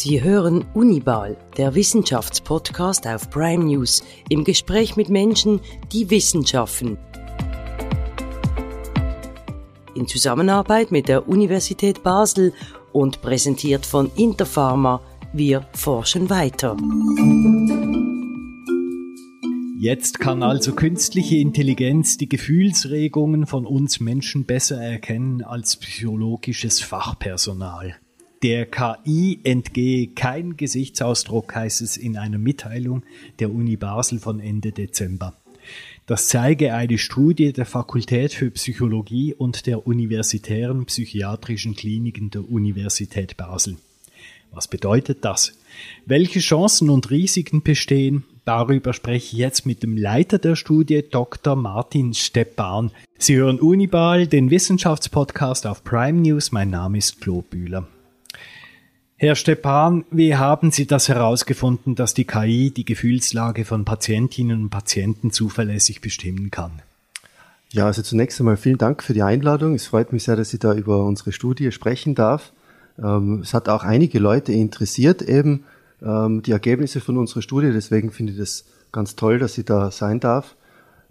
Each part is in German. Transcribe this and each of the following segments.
Sie hören Unibal, der Wissenschaftspodcast auf Prime News, im Gespräch mit Menschen, die Wissenschaften. In Zusammenarbeit mit der Universität Basel und präsentiert von Interpharma, wir forschen weiter. Jetzt kann also künstliche Intelligenz die Gefühlsregungen von uns Menschen besser erkennen als psychologisches Fachpersonal. Der KI entgehe kein Gesichtsausdruck, heißt es in einer Mitteilung der Uni Basel von Ende Dezember. Das zeige eine Studie der Fakultät für Psychologie und der universitären psychiatrischen Kliniken der Universität Basel. Was bedeutet das? Welche Chancen und Risiken bestehen? Darüber spreche ich jetzt mit dem Leiter der Studie, Dr. Martin Stepan. Sie hören Unibal, den Wissenschaftspodcast auf Prime News. Mein Name ist Flo Bühler. Herr Stepan, wie haben Sie das herausgefunden, dass die KI die Gefühlslage von Patientinnen und Patienten zuverlässig bestimmen kann? Ja, also zunächst einmal vielen Dank für die Einladung. Es freut mich sehr, dass ich da über unsere Studie sprechen darf. Ähm, es hat auch einige Leute interessiert, eben ähm, die Ergebnisse von unserer Studie. Deswegen finde ich das ganz toll, dass ich da sein darf.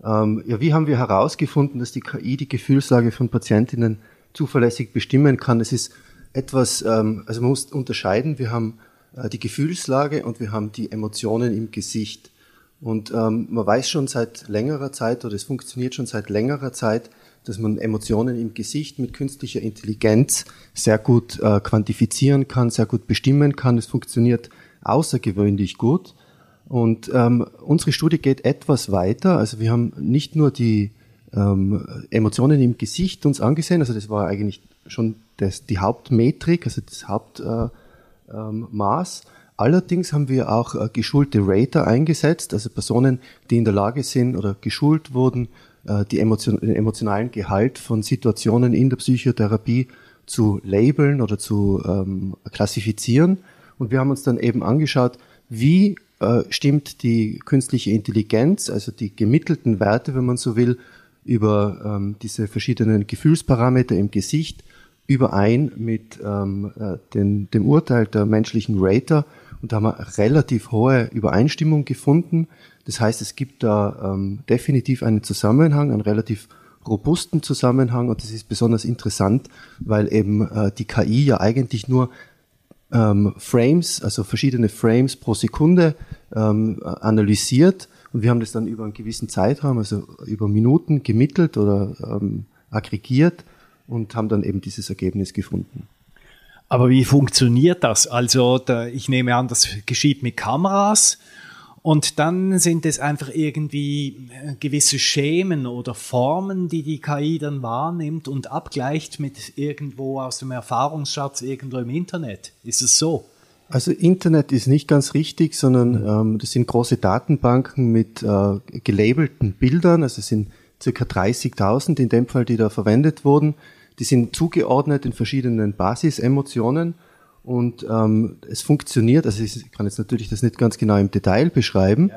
Ähm, ja, wie haben wir herausgefunden, dass die KI die Gefühlslage von Patientinnen zuverlässig bestimmen kann? Es ist etwas, ähm, also man muss unterscheiden, wir haben äh, die Gefühlslage und wir haben die Emotionen im Gesicht. Und ähm, man weiß schon seit längerer Zeit oder es funktioniert schon seit längerer Zeit, dass man Emotionen im Gesicht mit künstlicher Intelligenz sehr gut äh, quantifizieren kann, sehr gut bestimmen kann. Es funktioniert außergewöhnlich gut. Und ähm, unsere Studie geht etwas weiter. Also wir haben nicht nur die ähm, Emotionen im Gesicht uns angesehen, also das war eigentlich schon das, die Hauptmetrik, also das Hauptmaß. Äh, ähm, Allerdings haben wir auch äh, geschulte Rater eingesetzt, also Personen, die in der Lage sind oder geschult wurden, äh, die emotion den emotionalen Gehalt von Situationen in der Psychotherapie zu labeln oder zu ähm, klassifizieren. Und wir haben uns dann eben angeschaut, wie äh, stimmt die künstliche Intelligenz, also die gemittelten Werte, wenn man so will, über ähm, diese verschiedenen Gefühlsparameter im Gesicht überein mit ähm, äh, den, dem Urteil der menschlichen Rater. Und da haben wir relativ hohe Übereinstimmung gefunden. Das heißt, es gibt da ähm, definitiv einen Zusammenhang, einen relativ robusten Zusammenhang. Und das ist besonders interessant, weil eben äh, die KI ja eigentlich nur ähm, Frames, also verschiedene Frames pro Sekunde ähm, analysiert. Und wir haben das dann über einen gewissen Zeitraum, also über Minuten gemittelt oder ähm, aggregiert und haben dann eben dieses Ergebnis gefunden. Aber wie funktioniert das? Also da, ich nehme an, das geschieht mit Kameras und dann sind es einfach irgendwie äh, gewisse Schemen oder Formen, die die KI dann wahrnimmt und abgleicht mit irgendwo aus dem Erfahrungsschatz irgendwo im Internet. Ist es so? Also Internet ist nicht ganz richtig, sondern ähm, das sind große Datenbanken mit äh, gelabelten Bildern. Also es sind circa 30.000 in dem Fall, die da verwendet wurden. Die sind zugeordnet in verschiedenen Basisemotionen und ähm, es funktioniert, also ich kann jetzt natürlich das nicht ganz genau im Detail beschreiben,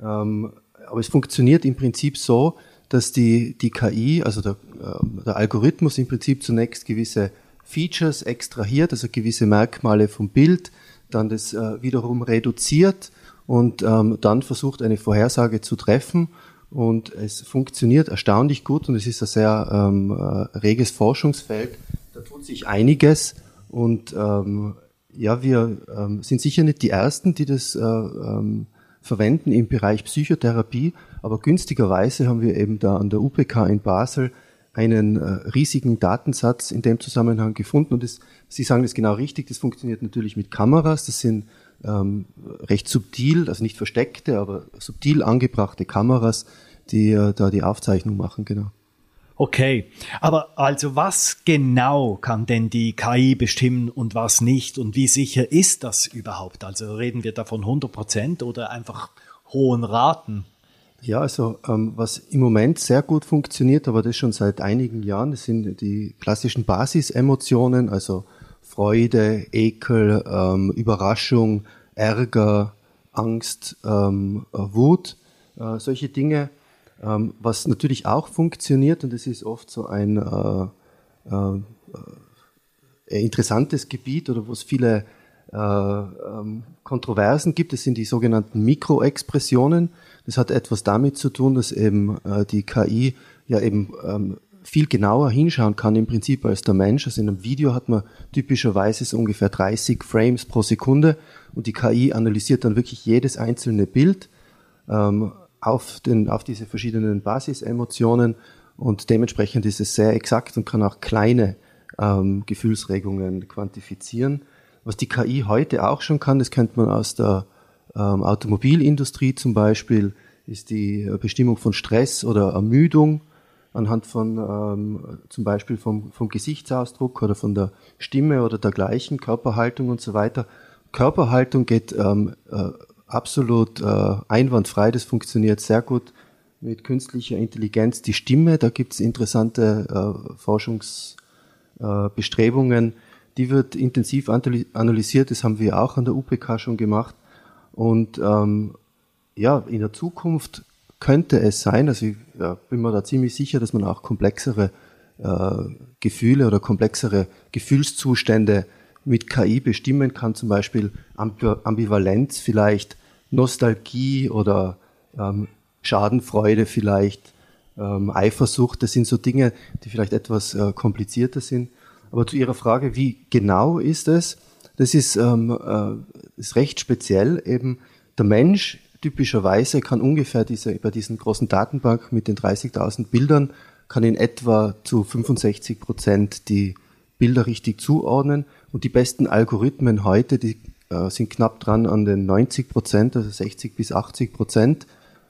ja. ähm, aber es funktioniert im Prinzip so, dass die, die KI, also der, äh, der Algorithmus im Prinzip zunächst gewisse Features extrahiert, also gewisse Merkmale vom Bild, dann das äh, wiederum reduziert und ähm, dann versucht eine Vorhersage zu treffen und es funktioniert erstaunlich gut und es ist ein sehr ähm, äh, reges Forschungsfeld. Da tut sich einiges und ähm, ja, wir ähm, sind sicher nicht die Ersten, die das äh, ähm, verwenden im Bereich Psychotherapie, aber günstigerweise haben wir eben da an der UPK in Basel einen äh, riesigen Datensatz in dem Zusammenhang gefunden und das, Sie sagen das genau richtig, das funktioniert natürlich mit Kameras, das sind ähm, recht subtil, also nicht versteckte, aber subtil angebrachte Kameras, die äh, da die Aufzeichnung machen, genau. Okay, aber also was genau kann denn die KI bestimmen und was nicht und wie sicher ist das überhaupt? Also reden wir da von 100 Prozent oder einfach hohen Raten? Ja, also ähm, was im Moment sehr gut funktioniert, aber das schon seit einigen Jahren, das sind die klassischen Basisemotionen, also Freude, Ekel, ähm, Überraschung, Ärger, Angst, ähm, äh, Wut, äh, solche Dinge. Ähm, was natürlich auch funktioniert, und das ist oft so ein äh, äh, äh interessantes Gebiet oder wo es viele äh, ähm, Kontroversen gibt. Das sind die sogenannten Mikroexpressionen. Das hat etwas damit zu tun, dass eben äh, die KI ja eben ähm, viel genauer hinschauen kann im Prinzip als der Mensch. Also in einem Video hat man typischerweise so ungefähr 30 Frames pro Sekunde und die KI analysiert dann wirklich jedes einzelne Bild ähm, auf, den, auf diese verschiedenen Basisemotionen und dementsprechend ist es sehr exakt und kann auch kleine ähm, Gefühlsregungen quantifizieren. Was die KI heute auch schon kann, das kennt man aus der ähm, Automobilindustrie zum Beispiel, ist die Bestimmung von Stress oder Ermüdung anhand von ähm, zum Beispiel vom, vom Gesichtsausdruck oder von der Stimme oder dergleichen, Körperhaltung und so weiter. Körperhaltung geht ähm, äh, absolut äh, einwandfrei, das funktioniert sehr gut mit künstlicher Intelligenz. Die Stimme, da gibt es interessante äh, Forschungsbestrebungen, äh, die wird intensiv analysiert, das haben wir auch an der UPK schon gemacht. Und ähm, ja, in der Zukunft könnte es sein, also ich ja, bin mir da ziemlich sicher, dass man auch komplexere äh, Gefühle oder komplexere Gefühlszustände mit KI bestimmen kann, zum Beispiel Ambivalenz vielleicht, Nostalgie oder ähm, Schadenfreude vielleicht, ähm, Eifersucht, das sind so Dinge, die vielleicht etwas äh, komplizierter sind. Aber zu Ihrer Frage, wie genau ist es? Das ist, ähm, äh, ist recht speziell. Eben der Mensch typischerweise kann ungefähr diese, bei diesen großen Datenbank mit den 30.000 Bildern, kann in etwa zu 65 Prozent die Bilder richtig zuordnen. Und die besten Algorithmen heute, die äh, sind knapp dran an den 90 Prozent, also 60 bis 80 Prozent,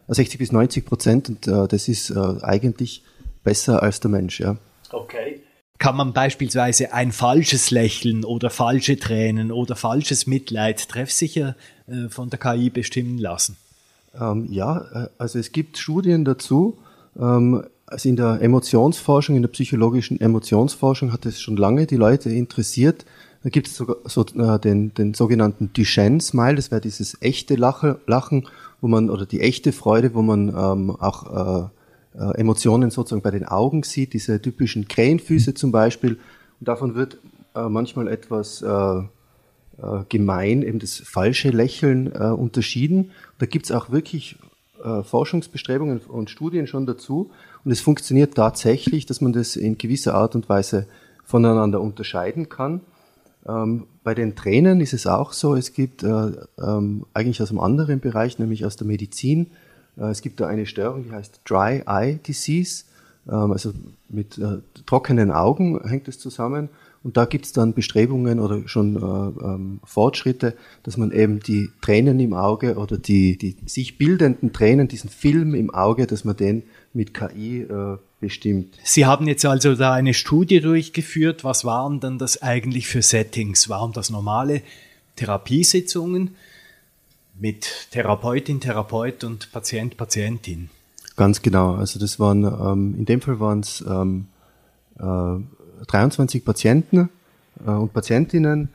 äh, 60 bis 90 Prozent. Und äh, das ist äh, eigentlich besser als der Mensch, ja. Okay kann man beispielsweise ein falsches Lächeln oder falsche Tränen oder falsches Mitleid treffsicher von der KI bestimmen lassen? Ähm, ja, äh, also es gibt Studien dazu. Ähm, also in der Emotionsforschung, in der psychologischen Emotionsforschung hat es schon lange die Leute interessiert. Da gibt es sogar so, äh, den, den sogenannten Duchenne-Smile, das wäre dieses echte Lachen, wo man, oder die echte Freude, wo man ähm, auch äh, äh, Emotionen sozusagen bei den Augen sieht, diese typischen Krähenfüße zum Beispiel. Und davon wird äh, manchmal etwas äh, äh gemein, eben das falsche Lächeln äh, unterschieden. da gibt es auch wirklich äh, Forschungsbestrebungen und Studien schon dazu. Und es funktioniert tatsächlich, dass man das in gewisser Art und Weise voneinander unterscheiden kann. Ähm, bei den Tränen ist es auch so, es gibt ähm, eigentlich aus einem anderen Bereich, nämlich aus der Medizin, äh, es gibt da eine Störung, die heißt Dry Eye Disease, ähm, also mit äh, trockenen Augen hängt es zusammen. Und da gibt es dann Bestrebungen oder schon äh, ähm, Fortschritte, dass man eben die Tränen im Auge oder die, die sich bildenden Tränen, diesen Film im Auge, dass man den mit KI äh, bestimmt. Sie haben jetzt also da eine Studie durchgeführt. Was waren dann das eigentlich für Settings? Waren das normale Therapiesitzungen? mit Therapeutin, Therapeut und Patient, Patientin. Ganz genau. Also das waren, ähm, in dem Fall waren es ähm, äh, 23 Patienten äh, und Patientinnen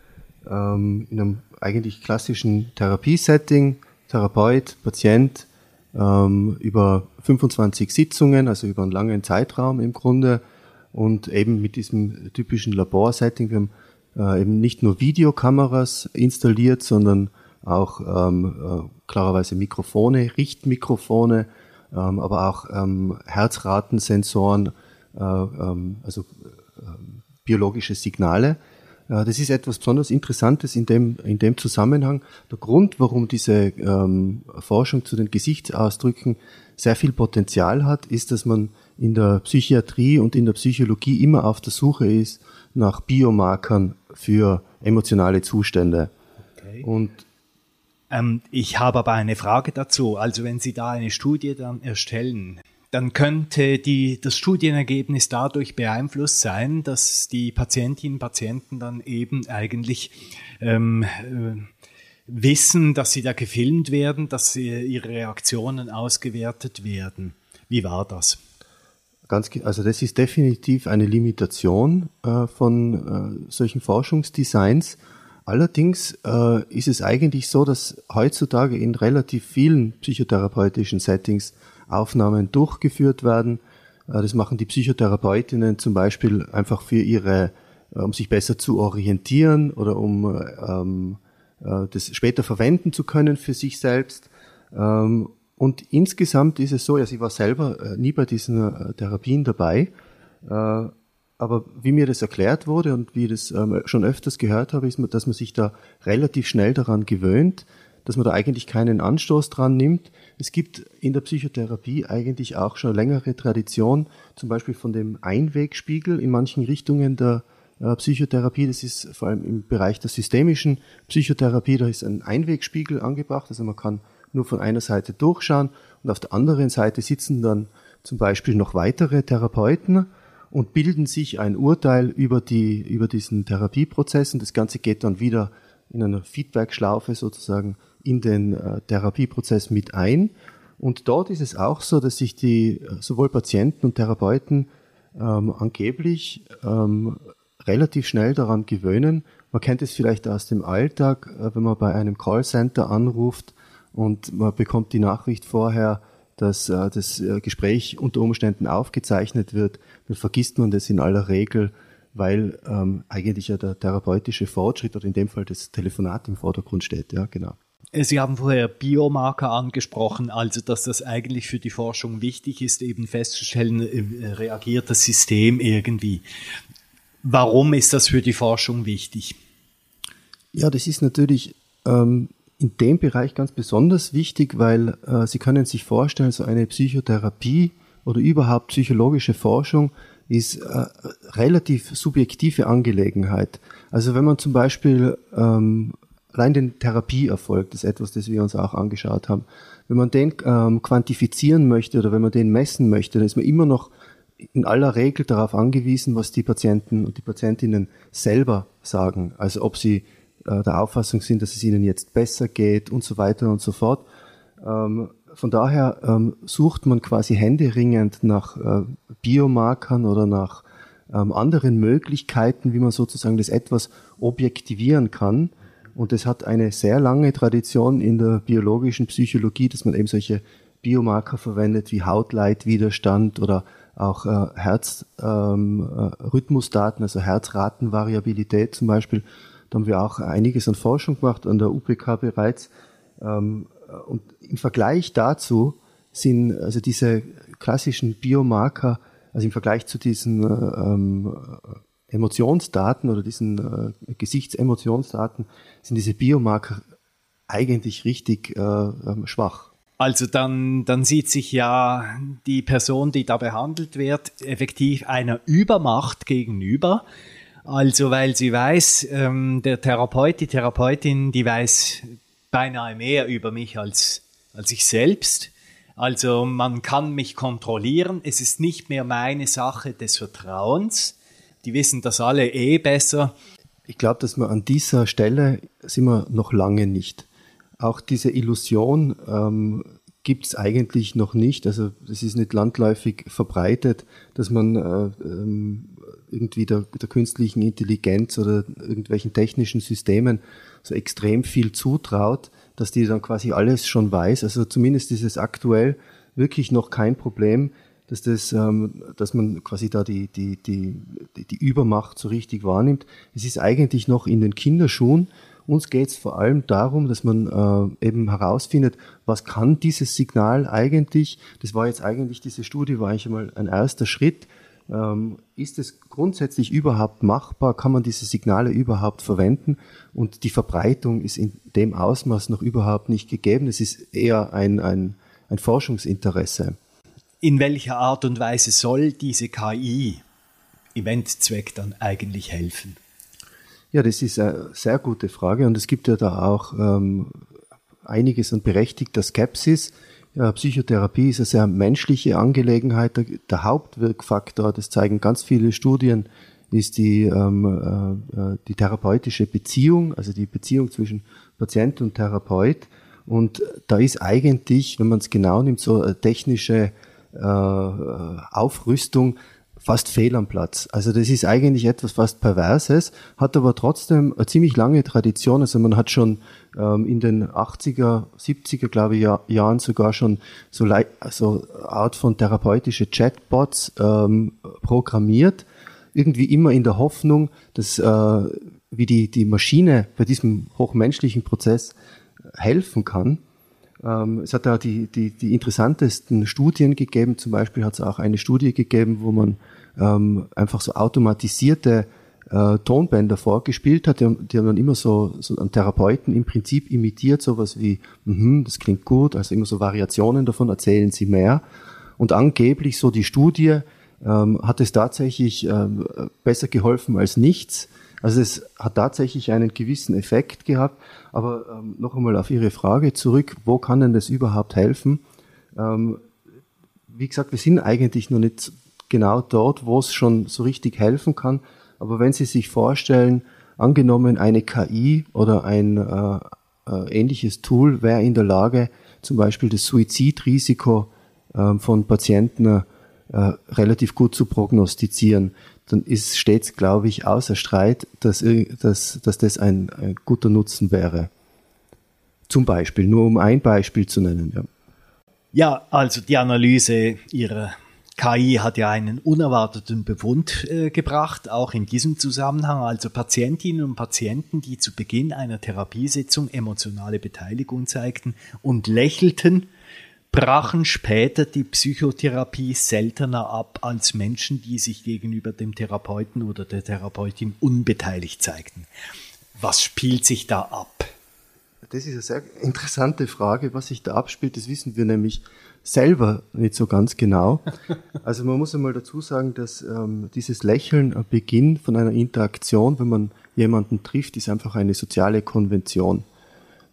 ähm, in einem eigentlich klassischen Therapiesetting, Therapeut, Patient, ähm, über 25 Sitzungen, also über einen langen Zeitraum im Grunde und eben mit diesem typischen Laborsetting. Wir haben äh, eben nicht nur Videokameras installiert, sondern auch ähm, äh, klarerweise Mikrofone, Richtmikrofone, ähm, aber auch ähm, Herzratensensoren, äh, ähm, also biologische Signale. Äh, das ist etwas besonders Interessantes in dem, in dem Zusammenhang. Der Grund, warum diese ähm, Forschung zu den Gesichtsausdrücken sehr viel Potenzial hat, ist, dass man in der Psychiatrie und in der Psychologie immer auf der Suche ist nach Biomarkern für emotionale Zustände. Okay. Und ähm, ich habe aber eine Frage dazu. Also wenn Sie da eine Studie dann erstellen, dann könnte die, das Studienergebnis dadurch beeinflusst sein, dass die Patientinnen und Patienten dann eben eigentlich ähm, äh, wissen, dass sie da gefilmt werden, dass ihre Reaktionen ausgewertet werden. Wie war das? Ganz, also das ist definitiv eine Limitation äh, von äh, solchen Forschungsdesigns. Allerdings äh, ist es eigentlich so, dass heutzutage in relativ vielen psychotherapeutischen Settings Aufnahmen durchgeführt werden. Äh, das machen die Psychotherapeutinnen zum Beispiel einfach für ihre, äh, um sich besser zu orientieren oder um ähm, äh, das später verwenden zu können für sich selbst. Ähm, und insgesamt ist es so, ja, sie war selber nie bei diesen Therapien dabei, aber wie mir das erklärt wurde und wie ich das ähm, schon öfters gehört habe, ist, dass man sich da relativ schnell daran gewöhnt, dass man da eigentlich keinen Anstoß dran nimmt. Es gibt in der Psychotherapie eigentlich auch schon längere Tradition, zum Beispiel von dem Einwegspiegel in manchen Richtungen der äh, Psychotherapie. Das ist vor allem im Bereich der systemischen Psychotherapie, da ist ein Einwegspiegel angebracht. Also man kann nur von einer Seite durchschauen und auf der anderen Seite sitzen dann zum Beispiel noch weitere Therapeuten und bilden sich ein Urteil über, die, über diesen Therapieprozess und das Ganze geht dann wieder in einer Feedback-Schlaufe sozusagen in den äh, Therapieprozess mit ein. Und dort ist es auch so, dass sich die äh, sowohl Patienten und Therapeuten ähm, angeblich ähm, relativ schnell daran gewöhnen. Man kennt es vielleicht aus dem Alltag, äh, wenn man bei einem Callcenter anruft und man bekommt die Nachricht vorher, dass äh, das äh, Gespräch unter Umständen aufgezeichnet wird, dann vergisst man das in aller Regel, weil ähm, eigentlich ja der therapeutische Fortschritt oder in dem Fall das Telefonat im Vordergrund steht. Ja, genau. Sie haben vorher Biomarker angesprochen, also dass das eigentlich für die Forschung wichtig ist, eben festzustellen, äh, reagiert das System irgendwie. Warum ist das für die Forschung wichtig? Ja, das ist natürlich ähm, in dem Bereich ganz besonders wichtig, weil äh, Sie können sich vorstellen, so eine Psychotherapie oder überhaupt psychologische Forschung ist äh, relativ subjektive Angelegenheit. Also wenn man zum Beispiel ähm, allein den Therapieerfolg, das ist etwas, das wir uns auch angeschaut haben, wenn man den ähm, quantifizieren möchte oder wenn man den messen möchte, dann ist man immer noch in aller Regel darauf angewiesen, was die Patienten und die Patientinnen selber sagen. Also ob sie äh, der Auffassung sind, dass es ihnen jetzt besser geht und so weiter und so fort. Ähm, von daher ähm, sucht man quasi händeringend nach äh, Biomarkern oder nach ähm, anderen Möglichkeiten, wie man sozusagen das etwas objektivieren kann. Und es hat eine sehr lange Tradition in der biologischen Psychologie, dass man eben solche Biomarker verwendet wie Hautleitwiderstand oder auch äh, Herzrhythmusdaten, ähm, äh, also Herzratenvariabilität zum Beispiel. Da haben wir auch einiges an Forschung gemacht an der UPK bereits. Ähm, und im Vergleich dazu sind also diese klassischen Biomarker, also im Vergleich zu diesen äh, ähm, Emotionsdaten oder diesen äh, Gesichtsemotionsdaten, sind diese Biomarker eigentlich richtig äh, ähm, schwach. Also dann, dann sieht sich ja die Person, die da behandelt wird, effektiv einer Übermacht gegenüber. Also weil sie weiß, ähm, der Therapeut, die Therapeutin, die weiß beinahe mehr über mich als, als ich selbst. Also man kann mich kontrollieren. Es ist nicht mehr meine Sache des Vertrauens. Die wissen das alle eh besser. Ich glaube, dass wir an dieser Stelle sind wir noch lange nicht auch diese Illusion ähm, gibt es eigentlich noch nicht. Also es ist nicht landläufig verbreitet, dass man äh, ähm, irgendwie der, der künstlichen Intelligenz oder irgendwelchen technischen Systemen so extrem viel zutraut, dass die dann quasi alles schon weiß. Also zumindest ist es aktuell wirklich noch kein Problem, dass das, ähm, dass man quasi da die, die, die, die Übermacht so richtig wahrnimmt. Es ist eigentlich noch in den Kinderschuhen uns geht es vor allem darum, dass man äh, eben herausfindet, was kann dieses Signal eigentlich, das war jetzt eigentlich, diese Studie war eigentlich einmal ein erster Schritt, ähm, ist es grundsätzlich überhaupt machbar? Kann man diese Signale überhaupt verwenden? Und die Verbreitung ist in dem Ausmaß noch überhaupt nicht gegeben. Es ist eher ein, ein, ein Forschungsinteresse. In welcher Art und Weise soll diese KI im Endzweck dann eigentlich helfen? Ja, das ist eine sehr gute Frage und es gibt ja da auch ähm, einiges an berechtigter Skepsis. Ja, Psychotherapie ist eine sehr menschliche Angelegenheit. Der, der, Hauptwirkfaktor, das zeigen ganz viele Studien, ist die, ähm, äh, äh, die therapeutische Beziehung, also die Beziehung zwischen Patient und Therapeut. Und da ist eigentlich, wenn man es genau nimmt, so eine technische äh, Aufrüstung fast fehl am Platz. Also das ist eigentlich etwas fast Perverses, hat aber trotzdem eine ziemlich lange Tradition. Also man hat schon ähm, in den 80er, 70er, glaube ich, Jahr, Jahren sogar schon so also Art von therapeutische Chatbots ähm, programmiert. Irgendwie immer in der Hoffnung, dass äh, wie die, die Maschine bei diesem hochmenschlichen Prozess helfen kann. Ähm, es hat da die, die, die interessantesten Studien gegeben. Zum Beispiel hat es auch eine Studie gegeben, wo man ähm, einfach so automatisierte äh, Tonbänder vorgespielt hat. Die, haben, die haben dann immer so, so einen Therapeuten im Prinzip imitiert, sowas wie, mm das klingt gut, also immer so Variationen davon, erzählen Sie mehr. Und angeblich so die Studie ähm, hat es tatsächlich ähm, besser geholfen als nichts. Also es hat tatsächlich einen gewissen Effekt gehabt. Aber ähm, noch einmal auf Ihre Frage zurück, wo kann denn das überhaupt helfen? Ähm, wie gesagt, wir sind eigentlich noch nicht genau dort, wo es schon so richtig helfen kann. Aber wenn Sie sich vorstellen, angenommen eine KI oder ein äh, äh, ähnliches Tool wäre in der Lage, zum Beispiel das Suizidrisiko äh, von Patienten äh, relativ gut zu prognostizieren, dann ist stets, glaube ich, außer Streit, dass, dass, dass das ein, ein guter Nutzen wäre. Zum Beispiel, nur um ein Beispiel zu nennen. Ja, ja also die Analyse Ihrer KI hat ja einen unerwarteten Befund äh, gebracht, auch in diesem Zusammenhang. Also Patientinnen und Patienten, die zu Beginn einer Therapiesitzung emotionale Beteiligung zeigten und lächelten, brachen später die Psychotherapie seltener ab als Menschen, die sich gegenüber dem Therapeuten oder der Therapeutin unbeteiligt zeigten. Was spielt sich da ab? Das ist eine sehr interessante Frage. Was sich da abspielt, das wissen wir nämlich selber nicht so ganz genau. Also man muss einmal dazu sagen, dass ähm, dieses Lächeln am Beginn von einer Interaktion, wenn man jemanden trifft, ist einfach eine soziale Konvention.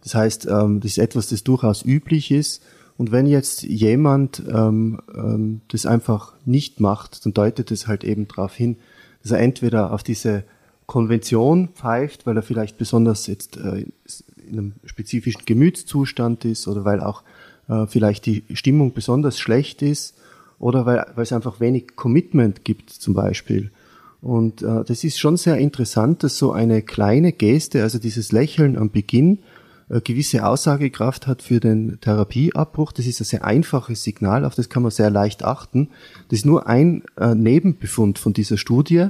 Das heißt, ähm, das ist etwas, das durchaus üblich ist. Und wenn jetzt jemand ähm, ähm, das einfach nicht macht, dann deutet es halt eben darauf hin, dass er entweder auf diese Konvention pfeift, weil er vielleicht besonders jetzt äh, in einem spezifischen Gemütszustand ist oder weil auch äh, vielleicht die Stimmung besonders schlecht ist oder weil, weil es einfach wenig Commitment gibt zum Beispiel. Und äh, das ist schon sehr interessant, dass so eine kleine Geste, also dieses Lächeln am Beginn, gewisse Aussagekraft hat für den Therapieabbruch. Das ist ein sehr einfaches Signal, auf das kann man sehr leicht achten. Das ist nur ein äh, Nebenbefund von dieser Studie,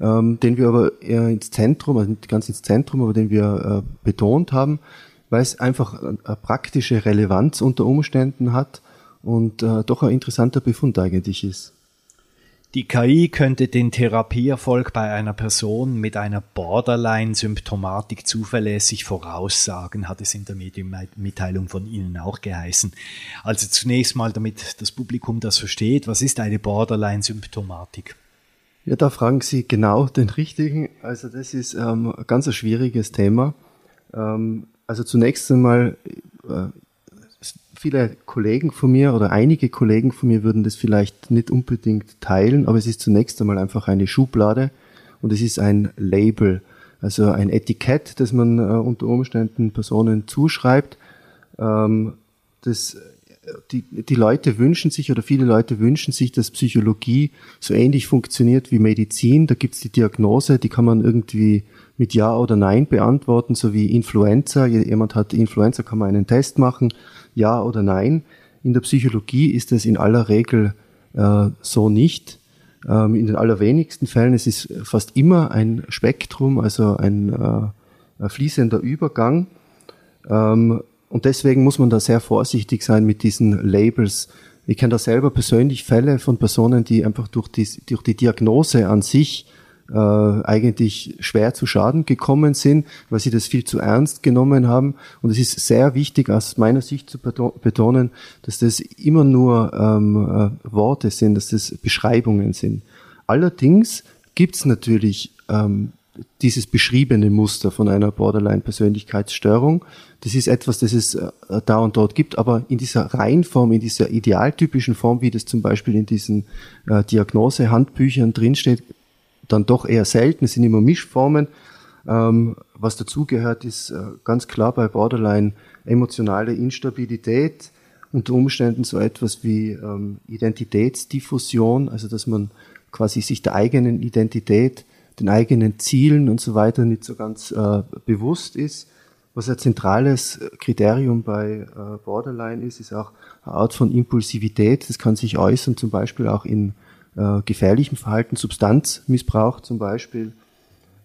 ähm, den wir aber eher ins Zentrum, also nicht ganz ins Zentrum, aber den wir äh, betont haben weil es einfach eine praktische Relevanz unter Umständen hat und äh, doch ein interessanter Befund eigentlich ist. Die KI könnte den Therapieerfolg bei einer Person mit einer Borderline-Symptomatik zuverlässig voraussagen, hat es in der Medienmitteilung von Ihnen auch geheißen. Also zunächst mal, damit das Publikum das versteht, was ist eine Borderline-Symptomatik? Ja, da fragen Sie genau den richtigen. Also das ist ähm, ein ganz schwieriges Thema. Ähm, also zunächst einmal, äh, viele Kollegen von mir oder einige Kollegen von mir würden das vielleicht nicht unbedingt teilen, aber es ist zunächst einmal einfach eine Schublade und es ist ein Label, also ein Etikett, das man äh, unter Umständen Personen zuschreibt. Ähm, das, die, die Leute wünschen sich oder viele Leute wünschen sich, dass Psychologie so ähnlich funktioniert wie Medizin. Da gibt's die Diagnose, die kann man irgendwie mit Ja oder Nein beantworten, so wie Influenza. Jemand hat Influenza, kann man einen Test machen, Ja oder Nein. In der Psychologie ist es in aller Regel äh, so nicht. Ähm, in den allerwenigsten Fällen es ist fast immer ein Spektrum, also ein, äh, ein fließender Übergang. Ähm, und deswegen muss man da sehr vorsichtig sein mit diesen Labels. Ich kenne da selber persönlich Fälle von Personen, die einfach durch die, durch die Diagnose an sich äh, eigentlich schwer zu Schaden gekommen sind, weil sie das viel zu ernst genommen haben. Und es ist sehr wichtig, aus meiner Sicht zu betonen, dass das immer nur ähm, äh, Worte sind, dass das Beschreibungen sind. Allerdings gibt es natürlich ähm, dieses beschriebene Muster von einer Borderline-Persönlichkeitsstörung. Das ist etwas, das es äh, da und dort gibt, aber in dieser Reihenform, in dieser idealtypischen Form, wie das zum Beispiel in diesen äh, Diagnose-Handbüchern drinsteht, dann doch eher selten. Es sind immer Mischformen. Ähm, was dazugehört, ist äh, ganz klar bei Borderline emotionale Instabilität, unter Umständen so etwas wie ähm, Identitätsdiffusion, also dass man quasi sich der eigenen Identität, den eigenen Zielen und so weiter nicht so ganz äh, bewusst ist. Was ein zentrales Kriterium bei äh, Borderline ist, ist auch eine Art von Impulsivität. Das kann sich äußern, zum Beispiel auch in äh, gefährlichem Verhalten, Substanzmissbrauch zum Beispiel.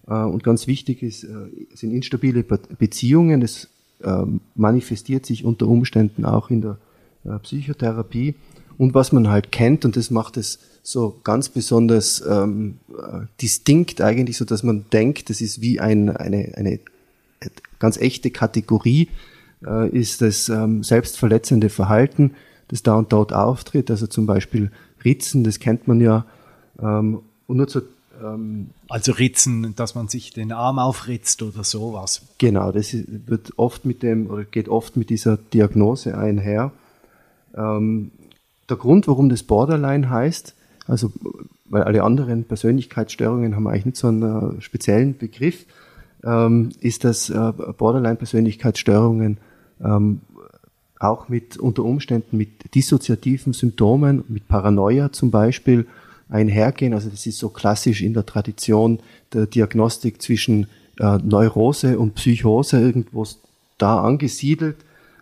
Äh, und ganz wichtig ist, äh, sind instabile Beziehungen. Das ähm, manifestiert sich unter Umständen auch in der äh, Psychotherapie. Und was man halt kennt, und das macht es so ganz besonders ähm, distinkt eigentlich, so dass man denkt, das ist wie ein, eine, eine ganz echte Kategorie, äh, ist das ähm, selbstverletzende Verhalten, das da und dort auftritt. Also zum Beispiel Ritzen, das kennt man ja. Ähm, und nur zur ähm, also Ritzen, dass man sich den Arm aufritzt oder sowas. Genau, das wird oft mit dem oder geht oft mit dieser Diagnose einher. Ähm, der Grund, warum das Borderline heißt, also weil alle anderen Persönlichkeitsstörungen haben eigentlich nicht so einen äh, speziellen Begriff, ähm, ist, dass äh, Borderline-Persönlichkeitsstörungen ähm, auch mit unter Umständen mit dissoziativen Symptomen, mit Paranoia zum Beispiel, einhergehen. Also das ist so klassisch in der Tradition der Diagnostik zwischen äh, Neurose und Psychose irgendwo da angesiedelt.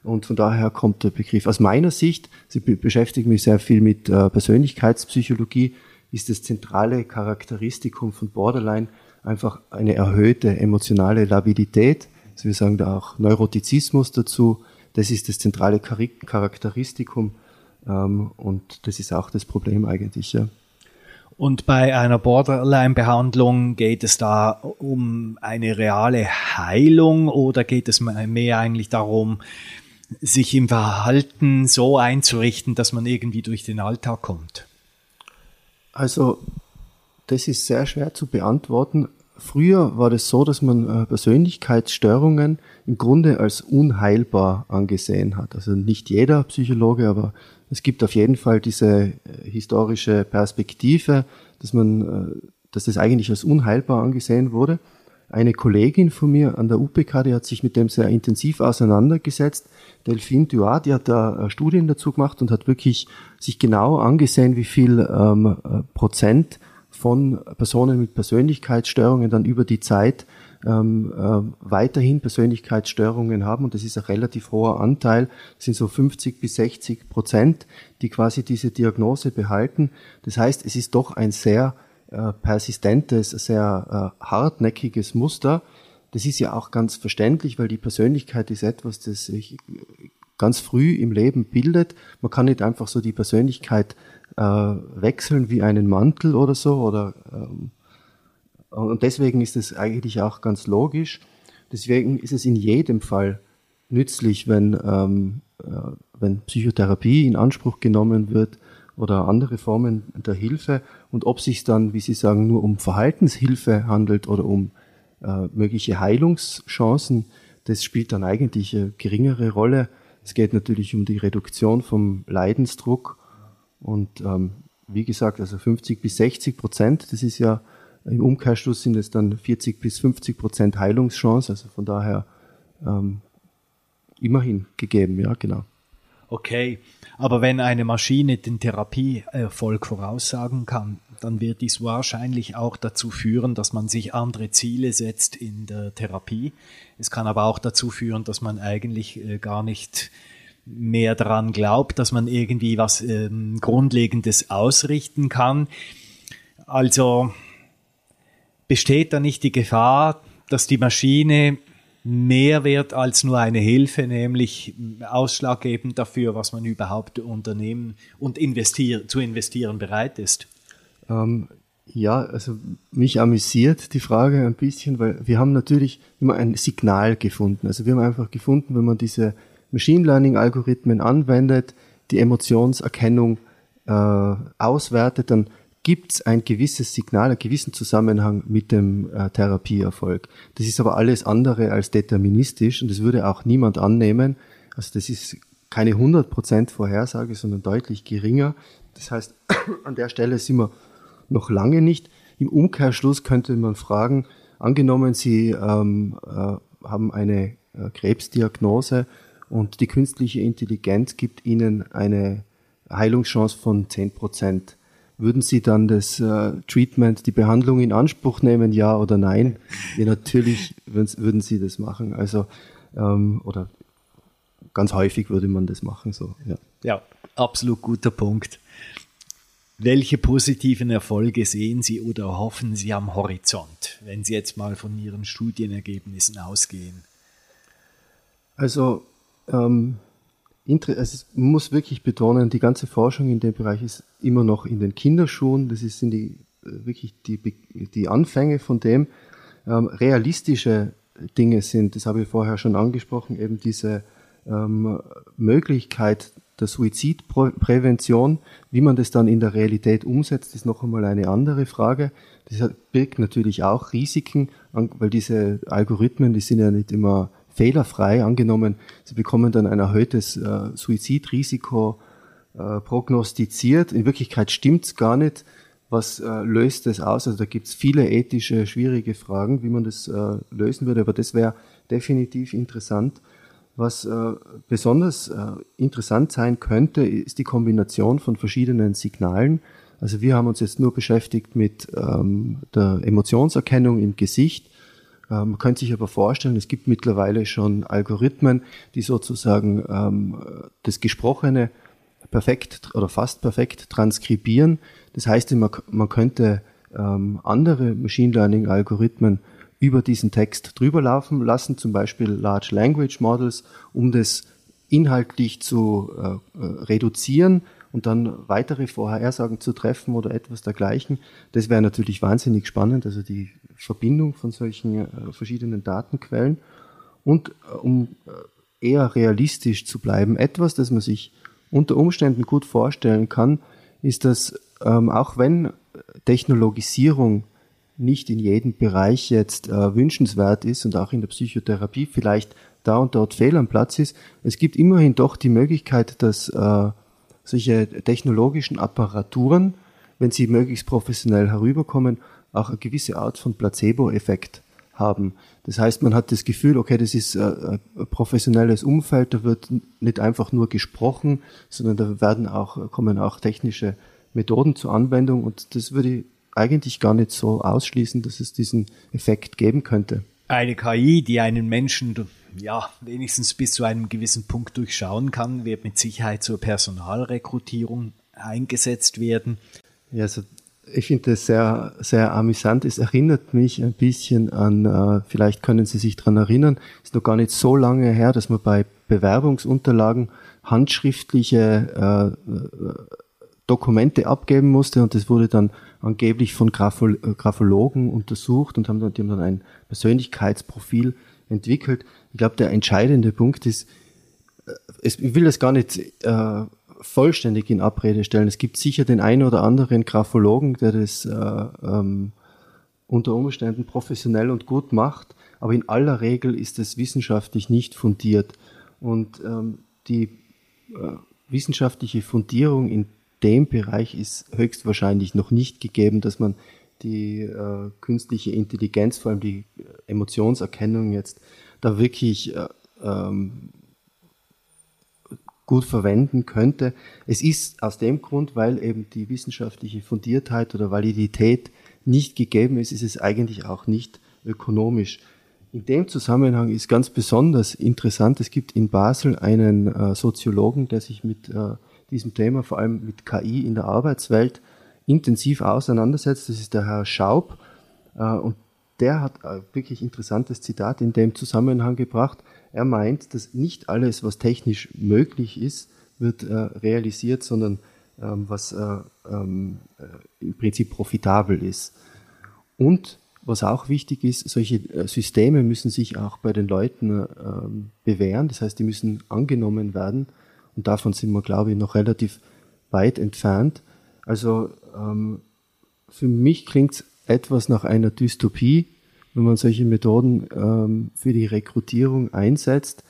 Und von daher kommt der Begriff. Aus meiner Sicht, Sie beschäftigen mich sehr viel mit äh, Persönlichkeitspsychologie, ist das zentrale Charakteristikum von Borderline einfach eine erhöhte emotionale Labilität. Also wir sagen da auch Neurotizismus dazu. Das ist das zentrale Charakteristikum ähm, und das ist auch das Problem eigentlich. Ja. Und bei einer Borderline-Behandlung geht es da um eine reale Heilung oder geht es mehr eigentlich darum, sich im Verhalten so einzurichten, dass man irgendwie durch den Alltag kommt? Also, das ist sehr schwer zu beantworten. Früher war es das so, dass man äh, Persönlichkeitsstörungen im Grunde als unheilbar angesehen hat. Also nicht jeder Psychologe, aber es gibt auf jeden Fall diese äh, historische Perspektive, dass man, äh, dass das eigentlich als unheilbar angesehen wurde. Eine Kollegin von mir an der UPK, die hat sich mit dem sehr intensiv auseinandergesetzt. Delphine Duat, die hat da Studien dazu gemacht und hat wirklich sich genau angesehen, wie viel ähm, Prozent von Personen mit Persönlichkeitsstörungen dann über die Zeit ähm, äh, weiterhin Persönlichkeitsstörungen haben und das ist ein relativ hoher Anteil, das sind so 50 bis 60 Prozent, die quasi diese Diagnose behalten. Das heißt, es ist doch ein sehr äh, persistentes, sehr äh, hartnäckiges Muster. Das ist ja auch ganz verständlich, weil die Persönlichkeit ist etwas, das sich ganz früh im Leben bildet. Man kann nicht einfach so die Persönlichkeit äh, wechseln wie einen Mantel oder so oder ähm, und deswegen ist es eigentlich auch ganz logisch. Deswegen ist es in jedem Fall nützlich, wenn, ähm, äh, wenn Psychotherapie in Anspruch genommen wird oder andere Formen der Hilfe. Und ob sich dann, wie Sie sagen, nur um Verhaltenshilfe handelt oder um äh, mögliche Heilungschancen, das spielt dann eigentlich eine geringere Rolle. Es geht natürlich um die Reduktion vom Leidensdruck. Und ähm, wie gesagt, also 50 bis 60 Prozent, das ist ja im Umkehrschluss sind es dann 40 bis 50 Prozent Heilungschance, also von daher ähm, immerhin gegeben, ja, genau. Okay, aber wenn eine Maschine den Therapieerfolg voraussagen kann, dann wird dies wahrscheinlich auch dazu führen, dass man sich andere Ziele setzt in der Therapie. Es kann aber auch dazu führen, dass man eigentlich äh, gar nicht mehr daran glaubt, dass man irgendwie was ähm, Grundlegendes ausrichten kann. Also besteht da nicht die Gefahr, dass die Maschine mehr wird als nur eine Hilfe, nämlich ausschlaggebend dafür, was man überhaupt unternehmen und investieren, zu investieren bereit ist? Ähm, ja, also mich amüsiert die Frage ein bisschen, weil wir haben natürlich immer ein Signal gefunden. Also wir haben einfach gefunden, wenn man diese Machine Learning Algorithmen anwendet, die Emotionserkennung äh, auswertet, dann gibt es ein gewisses Signal, einen gewissen Zusammenhang mit dem äh, Therapieerfolg. Das ist aber alles andere als deterministisch und das würde auch niemand annehmen. Also das ist keine 100% Vorhersage, sondern deutlich geringer. Das heißt, an der Stelle sind wir noch lange nicht. Im Umkehrschluss könnte man fragen, angenommen, Sie ähm, äh, haben eine äh, Krebsdiagnose und die künstliche Intelligenz gibt Ihnen eine Heilungschance von 10 Prozent würden Sie dann das äh, Treatment, die Behandlung in Anspruch nehmen, ja oder nein? Ja, natürlich würden Sie das machen. Also, ähm, oder ganz häufig würde man das machen, so, ja. Ja, absolut guter Punkt. Welche positiven Erfolge sehen Sie oder hoffen Sie am Horizont, wenn Sie jetzt mal von Ihren Studienergebnissen ausgehen? Also, ähm, also man muss wirklich betonen, die ganze Forschung in dem Bereich ist immer noch in den Kinderschuhen. Das sind die, äh, wirklich die, die Anfänge von dem. Ähm, realistische Dinge sind, das habe ich vorher schon angesprochen, eben diese ähm, Möglichkeit der Suizidprävention. Wie man das dann in der Realität umsetzt, ist noch einmal eine andere Frage. Das birgt natürlich auch Risiken, weil diese Algorithmen, die sind ja nicht immer fehlerfrei. Angenommen, sie bekommen dann ein erhöhtes äh, Suizidrisiko äh, prognostiziert. In Wirklichkeit stimmt's gar nicht. Was äh, löst das aus? Also da gibt's viele ethische, schwierige Fragen, wie man das äh, lösen würde, aber das wäre definitiv interessant. Was äh, besonders äh, interessant sein könnte, ist die Kombination von verschiedenen Signalen. Also wir haben uns jetzt nur beschäftigt mit ähm, der Emotionserkennung im Gesicht. Ähm, man könnte sich aber vorstellen, es gibt mittlerweile schon Algorithmen, die sozusagen ähm, das Gesprochene perfekt oder fast perfekt transkribieren. Das heißt, man, könnte ähm, andere Machine Learning Algorithmen über diesen Text drüber laufen lassen, zum Beispiel Large Language Models, um das inhaltlich zu äh, äh, reduzieren und dann weitere Vorhersagen zu treffen oder etwas dergleichen. Das wäre natürlich wahnsinnig spannend, also die Verbindung von solchen äh, verschiedenen Datenquellen. Und äh, um äh, eher realistisch zu bleiben, etwas, das man sich unter Umständen gut vorstellen kann, ist, dass ähm, auch wenn Technologisierung nicht in jedem Bereich jetzt äh, wünschenswert ist und auch in der Psychotherapie vielleicht da und dort fehl am Platz ist. Es gibt immerhin doch die Möglichkeit, dass äh, solche technologischen Apparaturen, wenn sie möglichst professionell herüberkommen, auch eine gewisse Art von Placebo-Effekt haben. Das heißt, man hat das Gefühl, okay, das ist äh, ein professionelles Umfeld, da wird nicht einfach nur gesprochen, sondern da werden auch, kommen auch technische Methoden zur Anwendung und das würde ich eigentlich gar nicht so ausschließen, dass es diesen Effekt geben könnte. Eine KI, die einen Menschen ja wenigstens bis zu einem gewissen Punkt durchschauen kann, wird mit Sicherheit zur Personalrekrutierung eingesetzt werden. Ja, also ich finde das sehr, sehr amüsant. Es erinnert mich ein bisschen an, äh, vielleicht können Sie sich daran erinnern, ist noch gar nicht so lange her, dass man bei Bewerbungsunterlagen handschriftliche äh, Dokumente abgeben musste und das wurde dann angeblich von äh, Graphologen untersucht und haben dann, die haben dann ein Persönlichkeitsprofil entwickelt. Ich glaube, der entscheidende Punkt ist, äh, es, ich will das gar nicht äh, vollständig in Abrede stellen. Es gibt sicher den einen oder anderen Graphologen, der das äh, ähm, unter Umständen professionell und gut macht, aber in aller Regel ist es wissenschaftlich nicht fundiert. Und ähm, die äh, wissenschaftliche Fundierung in dem Bereich ist höchstwahrscheinlich noch nicht gegeben, dass man die äh, künstliche Intelligenz, vor allem die Emotionserkennung jetzt, da wirklich äh, ähm, gut verwenden könnte. Es ist aus dem Grund, weil eben die wissenschaftliche Fundiertheit oder Validität nicht gegeben ist, ist es eigentlich auch nicht ökonomisch. In dem Zusammenhang ist ganz besonders interessant, es gibt in Basel einen äh, Soziologen, der sich mit äh, diesem Thema, vor allem mit KI in der Arbeitswelt, intensiv auseinandersetzt. Das ist der Herr Schaub. Äh, und der hat ein wirklich interessantes Zitat in dem Zusammenhang gebracht. Er meint, dass nicht alles, was technisch möglich ist, wird äh, realisiert, sondern ähm, was äh, ähm, im Prinzip profitabel ist. Und was auch wichtig ist, solche Systeme müssen sich auch bei den Leuten ähm, bewähren. Das heißt, die müssen angenommen werden. Und davon sind wir, glaube ich, noch relativ weit entfernt. Also ähm, für mich klingt es etwas nach einer Dystopie, wenn man solche Methoden ähm, für die Rekrutierung einsetzt.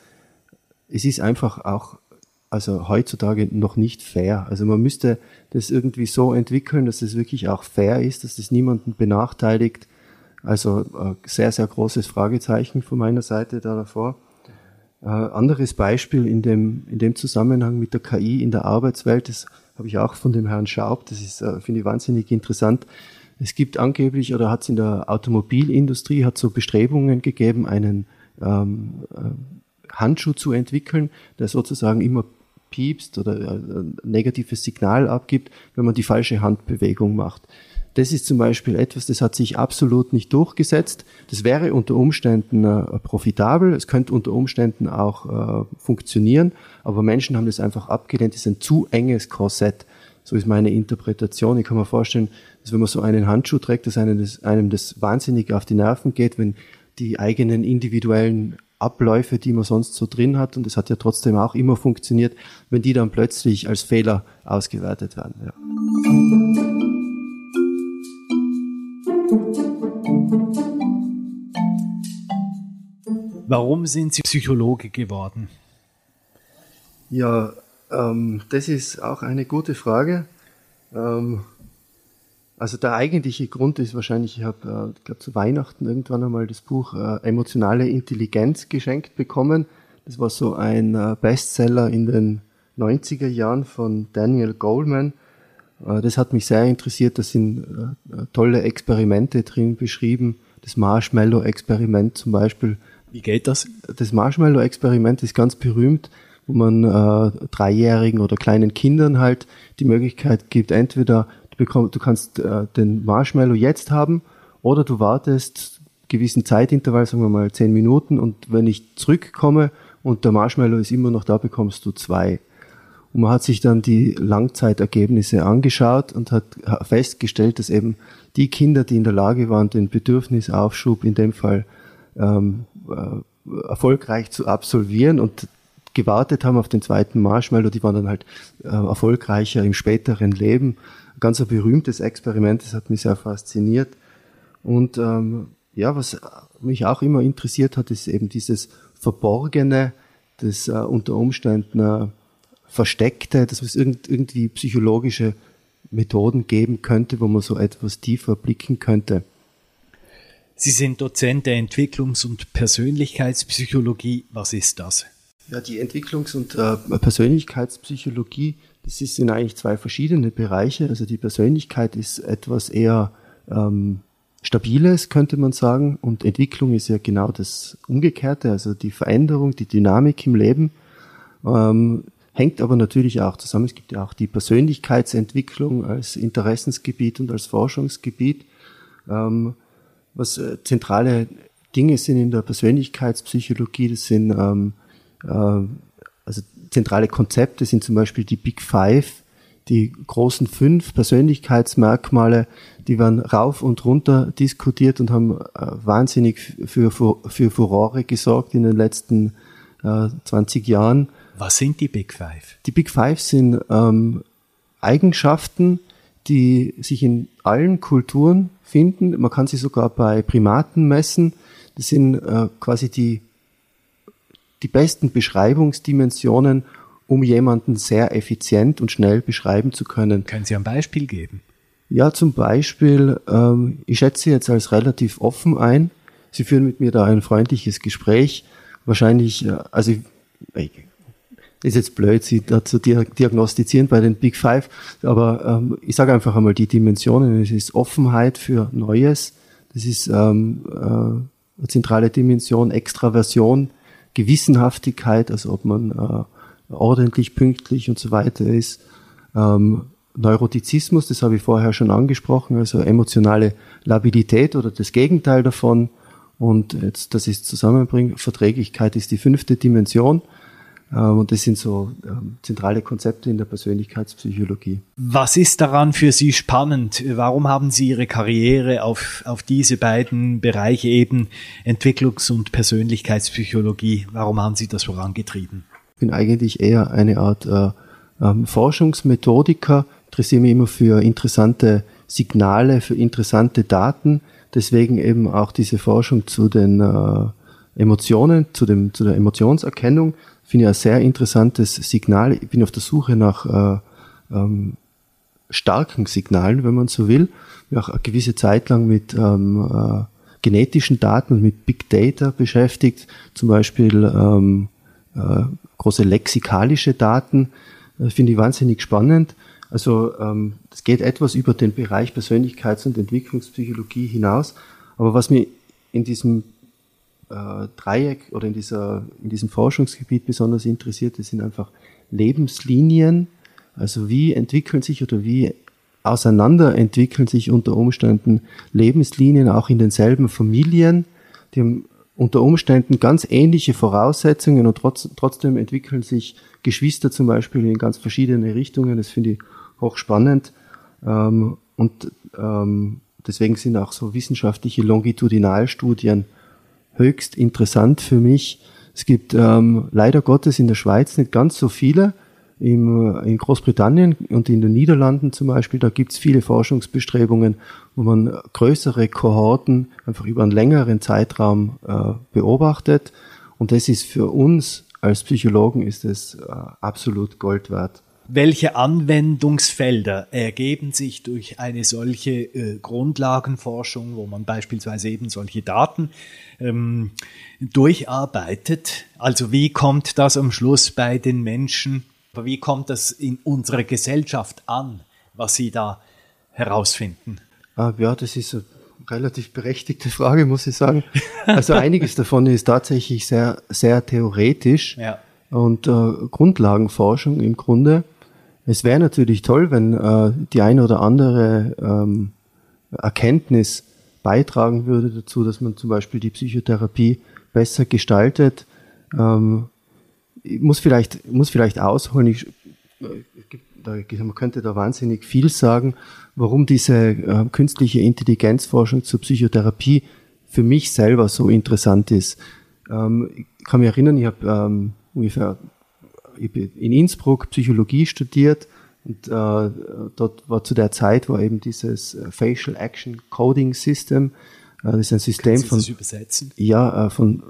Es ist einfach auch, also heutzutage noch nicht fair. Also man müsste das irgendwie so entwickeln, dass es wirklich auch fair ist, dass das niemanden benachteiligt. Also äh, sehr, sehr großes Fragezeichen von meiner Seite da davor. Äh, anderes Beispiel in dem, in dem Zusammenhang mit der KI in der Arbeitswelt, das habe ich auch von dem Herrn Schaub, das ist, äh, finde ich, wahnsinnig interessant. Es gibt angeblich oder hat es in der Automobilindustrie hat so Bestrebungen gegeben, einen ähm, äh, Handschuh zu entwickeln, der sozusagen immer piepst oder ein negatives Signal abgibt, wenn man die falsche Handbewegung macht. Das ist zum Beispiel etwas, das hat sich absolut nicht durchgesetzt. Das wäre unter Umständen äh, profitabel, es könnte unter Umständen auch äh, funktionieren, aber Menschen haben das einfach abgelehnt. Das ist ein zu enges Korsett. So ist meine Interpretation. Ich kann mir vorstellen, dass wenn man so einen Handschuh trägt, dass einem das, einem das wahnsinnig auf die Nerven geht, wenn die eigenen individuellen Abläufe, die man sonst so drin hat, und das hat ja trotzdem auch immer funktioniert, wenn die dann plötzlich als Fehler ausgewertet werden. Ja. Warum sind Sie Psychologe geworden? Ja, ähm, das ist auch eine gute Frage. Ähm, also der eigentliche Grund ist wahrscheinlich, ich habe, äh, glaube zu Weihnachten irgendwann einmal das Buch äh, Emotionale Intelligenz geschenkt bekommen. Das war so ein äh, Bestseller in den 90er Jahren von Daniel Goleman. Äh, das hat mich sehr interessiert. Da sind äh, tolle Experimente drin beschrieben. Das Marshmallow-Experiment zum Beispiel. Wie geht das? Das Marshmallow-Experiment ist ganz berühmt, wo man äh, Dreijährigen oder kleinen Kindern halt die Möglichkeit gibt, entweder Du, bekomm, du kannst äh, den Marshmallow jetzt haben oder du wartest gewissen Zeitintervall, sagen wir mal zehn Minuten und wenn ich zurückkomme und der Marshmallow ist immer noch da, bekommst du zwei. Und man hat sich dann die Langzeitergebnisse angeschaut und hat festgestellt, dass eben die Kinder, die in der Lage waren, den Bedürfnisaufschub in dem Fall ähm, äh, erfolgreich zu absolvieren und gewartet haben auf den zweiten Marshmallow, die waren dann halt äh, erfolgreicher im späteren Leben ganz ein berühmtes Experiment, das hat mich sehr fasziniert. Und ähm, ja, was mich auch immer interessiert hat, ist eben dieses Verborgene, das äh, unter Umständen äh, Versteckte, dass es irgend, irgendwie psychologische Methoden geben könnte, wo man so etwas tiefer blicken könnte. Sie sind Dozent der Entwicklungs- und Persönlichkeitspsychologie. Was ist das? Ja, die Entwicklungs- und äh, Persönlichkeitspsychologie das sind eigentlich zwei verschiedene Bereiche. Also die Persönlichkeit ist etwas eher ähm, Stabiles, könnte man sagen, und Entwicklung ist ja genau das Umgekehrte, also die Veränderung, die Dynamik im Leben. Ähm, hängt aber natürlich auch zusammen. Es gibt ja auch die Persönlichkeitsentwicklung als Interessensgebiet und als Forschungsgebiet. Ähm, was äh, zentrale Dinge sind in der Persönlichkeitspsychologie, das sind ähm, äh, also zentrale Konzepte sind zum Beispiel die Big Five, die großen fünf Persönlichkeitsmerkmale, die werden rauf und runter diskutiert und haben äh, wahnsinnig für, für, für Furore gesorgt in den letzten äh, 20 Jahren. Was sind die Big Five? Die Big Five sind ähm, Eigenschaften, die sich in allen Kulturen finden. Man kann sie sogar bei Primaten messen. Das sind äh, quasi die die besten Beschreibungsdimensionen, um jemanden sehr effizient und schnell beschreiben zu können. Können Sie ein Beispiel geben? Ja, zum Beispiel, ähm, ich schätze Sie jetzt als relativ offen ein. Sie führen mit mir da ein freundliches Gespräch. Wahrscheinlich, äh, also ich, ist jetzt blöd, Sie dazu diagnostizieren bei den Big Five, aber ähm, ich sage einfach einmal die Dimensionen. Es ist Offenheit für Neues, das ist ähm, äh, eine zentrale Dimension, Extraversion, Gewissenhaftigkeit, also ob man äh, ordentlich, pünktlich und so weiter ist. Ähm, Neurotizismus, das habe ich vorher schon angesprochen, also emotionale Labilität oder das Gegenteil davon. Und jetzt, dass ich es zusammenbringe, Verträglichkeit ist die fünfte Dimension. Ähm, und das sind so ähm, zentrale Konzepte in der Persönlichkeitspsychologie. Was ist daran für Sie spannend? Warum haben Sie Ihre Karriere auf, auf diese beiden Bereiche eben Entwicklungs- und Persönlichkeitspsychologie, warum haben Sie das vorangetrieben? Ich bin eigentlich eher eine Art äh, ähm, Forschungsmethodiker, interessiere mich immer für interessante Signale, für interessante Daten. Deswegen eben auch diese Forschung zu den äh, Emotionen, zu, dem, zu der Emotionserkennung finde ich ein sehr interessantes Signal. Ich bin auf der Suche nach äh, ähm, starken Signalen, wenn man so will. Ich auch eine gewisse Zeit lang mit ähm, äh, genetischen Daten und mit Big Data beschäftigt, zum Beispiel ähm, äh, große lexikalische Daten. Das finde ich wahnsinnig spannend. Also ähm, das geht etwas über den Bereich Persönlichkeits- und Entwicklungspsychologie hinaus. Aber was mir in diesem äh, Dreieck oder in, dieser, in diesem Forschungsgebiet besonders interessiert, das sind einfach Lebenslinien, also wie entwickeln sich oder wie auseinander entwickeln sich unter Umständen Lebenslinien auch in denselben Familien. Die haben unter Umständen ganz ähnliche Voraussetzungen und trotz, trotzdem entwickeln sich Geschwister zum Beispiel in ganz verschiedene Richtungen. Das finde ich hochspannend. Ähm, und ähm, deswegen sind auch so wissenschaftliche Longitudinalstudien höchst interessant für mich. Es gibt ähm, leider Gottes in der Schweiz nicht ganz so viele. Im, in Großbritannien und in den Niederlanden zum Beispiel, da gibt es viele Forschungsbestrebungen, wo man größere Kohorten einfach über einen längeren Zeitraum äh, beobachtet. Und das ist für uns als Psychologen ist es äh, absolut Gold wert. Welche Anwendungsfelder ergeben sich durch eine solche äh, Grundlagenforschung, wo man beispielsweise eben solche Daten ähm, durcharbeitet? Also wie kommt das am Schluss bei den Menschen aber wie kommt das in unserer Gesellschaft an, was Sie da herausfinden? Ah, ja, das ist eine relativ berechtigte Frage, muss ich sagen. Also einiges davon ist tatsächlich sehr, sehr theoretisch ja. und äh, Grundlagenforschung im Grunde. Es wäre natürlich toll, wenn äh, die eine oder andere ähm, Erkenntnis beitragen würde dazu, dass man zum Beispiel die Psychotherapie besser gestaltet. Ähm, ich muss vielleicht, muss vielleicht ausholen, ich, man könnte da wahnsinnig viel sagen, warum diese äh, künstliche Intelligenzforschung zur Psychotherapie für mich selber so interessant ist. Ähm, ich kann mich erinnern, ich habe ähm, ungefähr in Innsbruck Psychologie studiert und äh, dort war zu der Zeit war eben dieses äh, Facial Action Coding System. Äh, das ist ein System von. Das übersetzen? Ja, äh, von. Äh,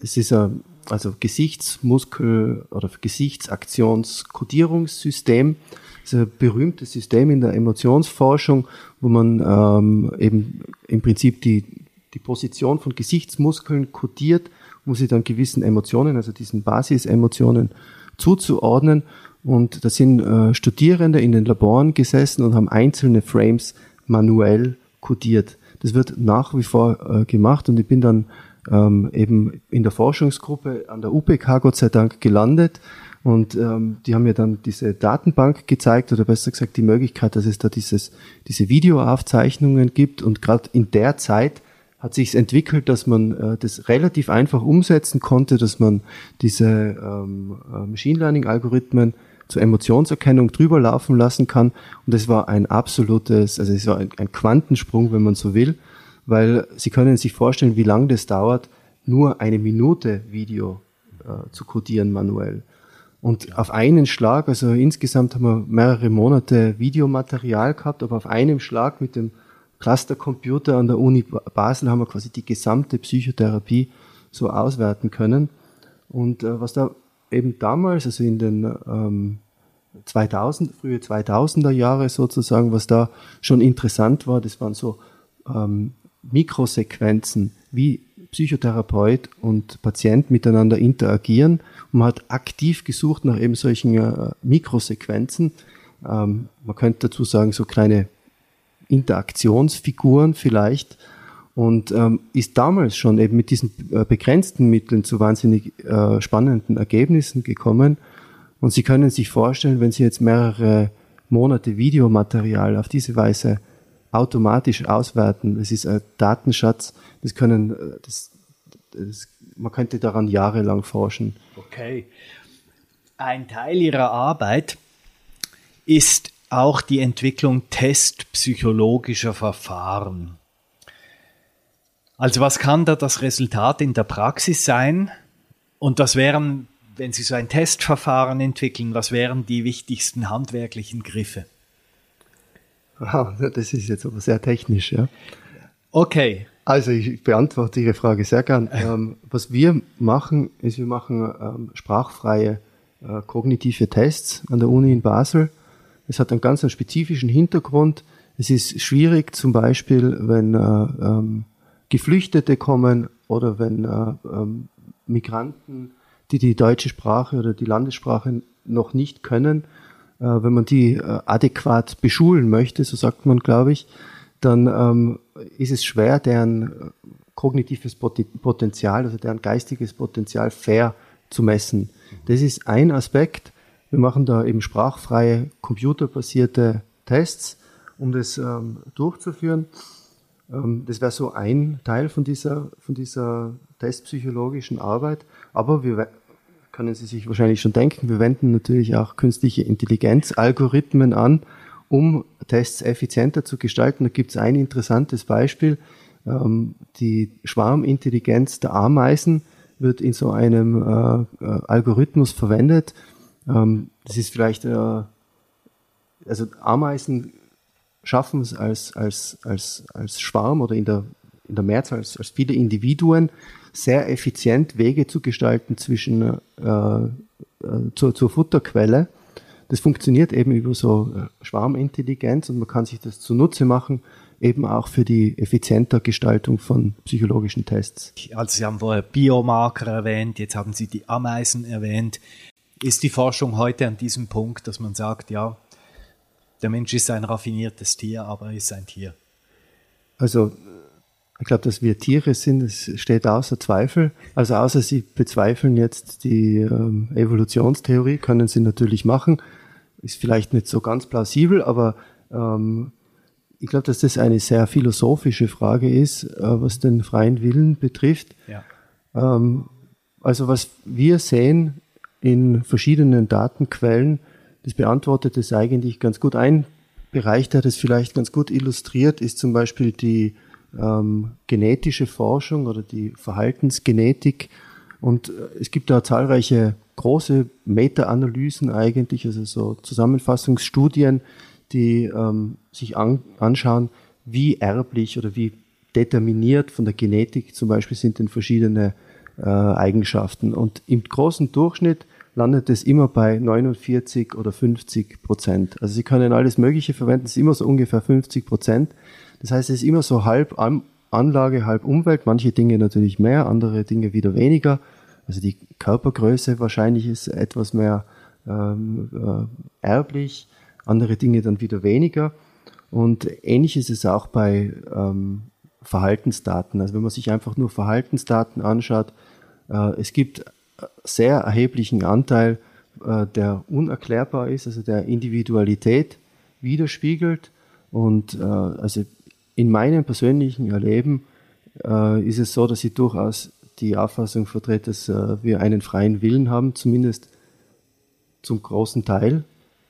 es ist ein also Gesichtsmuskel- oder Gesichtsaktionskodierungssystem. Das ist ein berühmtes System in der Emotionsforschung, wo man ähm, eben im Prinzip die, die Position von Gesichtsmuskeln kodiert, um sie dann gewissen Emotionen, also diesen Basisemotionen zuzuordnen. Und da sind äh, Studierende in den Laboren gesessen und haben einzelne Frames manuell kodiert. Das wird nach wie vor äh, gemacht und ich bin dann ähm, eben in der Forschungsgruppe an der UPK Gott sei Dank gelandet. Und ähm, die haben mir dann diese Datenbank gezeigt, oder besser gesagt die Möglichkeit, dass es da dieses, diese Videoaufzeichnungen gibt. Und gerade in der Zeit hat sich entwickelt, dass man äh, das relativ einfach umsetzen konnte, dass man diese ähm, äh, Machine Learning-Algorithmen zur Emotionserkennung drüber laufen lassen kann. Und das war ein absolutes, also es war ein, ein Quantensprung, wenn man so will weil Sie können sich vorstellen, wie lange das dauert, nur eine Minute Video äh, zu codieren manuell. Und auf einen Schlag, also insgesamt haben wir mehrere Monate Videomaterial gehabt, aber auf einem Schlag mit dem Clustercomputer an der Uni Basel haben wir quasi die gesamte Psychotherapie so auswerten können. Und äh, was da eben damals, also in den ähm, 2000, frühe 2000er Jahre sozusagen, was da schon interessant war, das waren so ähm, Mikrosequenzen, wie Psychotherapeut und Patient miteinander interagieren. Und man hat aktiv gesucht nach eben solchen äh, Mikrosequenzen. Ähm, man könnte dazu sagen, so kleine Interaktionsfiguren vielleicht. Und ähm, ist damals schon eben mit diesen äh, begrenzten Mitteln zu wahnsinnig äh, spannenden Ergebnissen gekommen. Und Sie können sich vorstellen, wenn Sie jetzt mehrere Monate Videomaterial auf diese Weise automatisch auswerten. Das ist ein Datenschatz, das können, äh, das, das, man könnte daran jahrelang forschen. Okay. Ein Teil Ihrer Arbeit ist auch die Entwicklung testpsychologischer Verfahren. Also was kann da das Resultat in der Praxis sein? Und was wären, wenn Sie so ein Testverfahren entwickeln, was wären die wichtigsten handwerklichen Griffe? Wow, das ist jetzt aber sehr technisch, ja. Okay. Also ich beantworte Ihre Frage sehr gern. Ähm, was wir machen, ist, wir machen ähm, sprachfreie äh, kognitive Tests an der Uni in Basel. Es hat einen ganz einen spezifischen Hintergrund. Es ist schwierig, zum Beispiel, wenn äh, ähm, Geflüchtete kommen oder wenn äh, ähm, Migranten, die die deutsche Sprache oder die Landessprache noch nicht können, äh, wenn man die äh, adäquat beschulen möchte, so sagt man, glaube ich, dann ähm, ist es schwer, deren äh, kognitives Potenzial, also deren geistiges Potenzial fair zu messen. Das ist ein Aspekt. Wir machen da eben sprachfreie, computerbasierte Tests, um das ähm, durchzuführen. Ähm, das wäre so ein Teil von dieser, von dieser testpsychologischen Arbeit. Aber wir können Sie sich wahrscheinlich schon denken, wir wenden natürlich auch künstliche Intelligenz-Algorithmen an, um Tests effizienter zu gestalten. Da gibt es ein interessantes Beispiel. Ähm, die Schwarmintelligenz der Ameisen wird in so einem äh, äh, Algorithmus verwendet. Ähm, das ist vielleicht, äh, also Ameisen schaffen es als, als, als, als Schwarm oder in der, in der Mehrzahl als, als viele Individuen sehr effizient Wege zu gestalten zwischen äh, äh, zur, zur Futterquelle. Das funktioniert eben über so äh, Schwarmintelligenz und man kann sich das zunutze machen, eben auch für die effizienter Gestaltung von psychologischen Tests. Also Sie haben vorher Biomarker erwähnt, jetzt haben Sie die Ameisen erwähnt. Ist die Forschung heute an diesem Punkt, dass man sagt, ja, der Mensch ist ein raffiniertes Tier, aber er ist ein Tier? Also ich glaube, dass wir Tiere sind, das steht außer Zweifel. Also außer Sie bezweifeln jetzt die ähm, Evolutionstheorie, können Sie natürlich machen. Ist vielleicht nicht so ganz plausibel, aber ähm, ich glaube, dass das eine sehr philosophische Frage ist, äh, was den freien Willen betrifft. Ja. Ähm, also was wir sehen in verschiedenen Datenquellen, das beantwortet es eigentlich ganz gut. Ein Bereich, der das vielleicht ganz gut illustriert, ist zum Beispiel die ähm, genetische Forschung oder die Verhaltensgenetik. Und äh, es gibt da zahlreiche große Meta-Analysen eigentlich, also so Zusammenfassungsstudien, die ähm, sich an, anschauen, wie erblich oder wie determiniert von der Genetik zum Beispiel sind denn verschiedene äh, Eigenschaften. Und im großen Durchschnitt landet es immer bei 49 oder 50 Prozent. Also Sie können alles Mögliche verwenden, es ist immer so ungefähr 50 Prozent. Das heißt, es ist immer so halb Anlage, halb Umwelt. Manche Dinge natürlich mehr, andere Dinge wieder weniger. Also die Körpergröße wahrscheinlich ist etwas mehr ähm, äh, erblich andere Dinge dann wieder weniger. Und ähnlich ist es auch bei ähm, Verhaltensdaten. Also wenn man sich einfach nur Verhaltensdaten anschaut, äh, es gibt sehr erheblichen Anteil, äh, der unerklärbar ist, also der Individualität widerspiegelt. Und äh, also in meinem persönlichen Erleben äh, ist es so, dass ich durchaus die Auffassung vertrete, dass äh, wir einen freien Willen haben, zumindest zum großen Teil.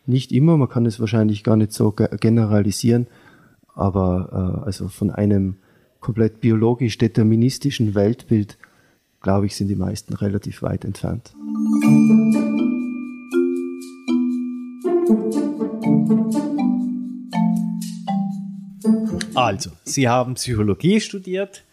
Nicht immer, man kann es wahrscheinlich gar nicht so generalisieren, aber äh, also von einem komplett biologisch deterministischen Weltbild, glaube ich, sind die meisten relativ weit entfernt. Also, Sie haben Psychologie studiert,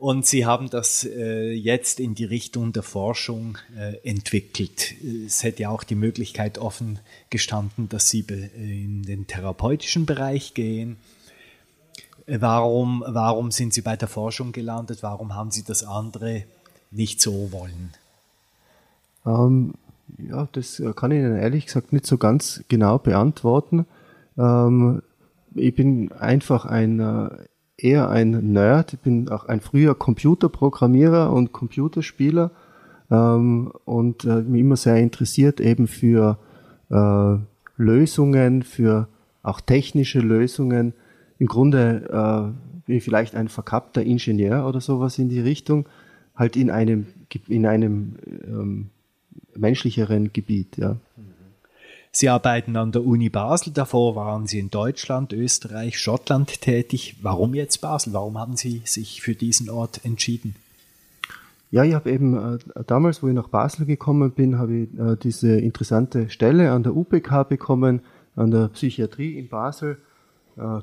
und Sie haben das äh, jetzt in die Richtung der Forschung äh, entwickelt. Es hätte ja auch die Möglichkeit offen gestanden, dass Sie in den therapeutischen Bereich gehen. Äh, warum, warum sind Sie bei der Forschung gelandet? Warum haben Sie das andere nicht so wollen? Ähm, ja, das kann ich Ihnen ehrlich gesagt nicht so ganz genau beantworten. Ähm, ich bin einfach ein äh, eher ein Nerd. Ich bin auch ein früher Computerprogrammierer und Computerspieler ähm, und äh, mich immer sehr interessiert eben für äh, Lösungen, für auch technische Lösungen. Im Grunde äh, bin ich vielleicht ein verkappter Ingenieur oder sowas in die Richtung, halt in einem in einem ähm, menschlicheren Gebiet, ja. Sie arbeiten an der Uni Basel, davor waren Sie in Deutschland, Österreich, Schottland tätig. Warum jetzt Basel? Warum haben Sie sich für diesen Ort entschieden? Ja, ich habe eben äh, damals, wo ich nach Basel gekommen bin, habe ich äh, diese interessante Stelle an der UPK bekommen, an der Psychiatrie in Basel,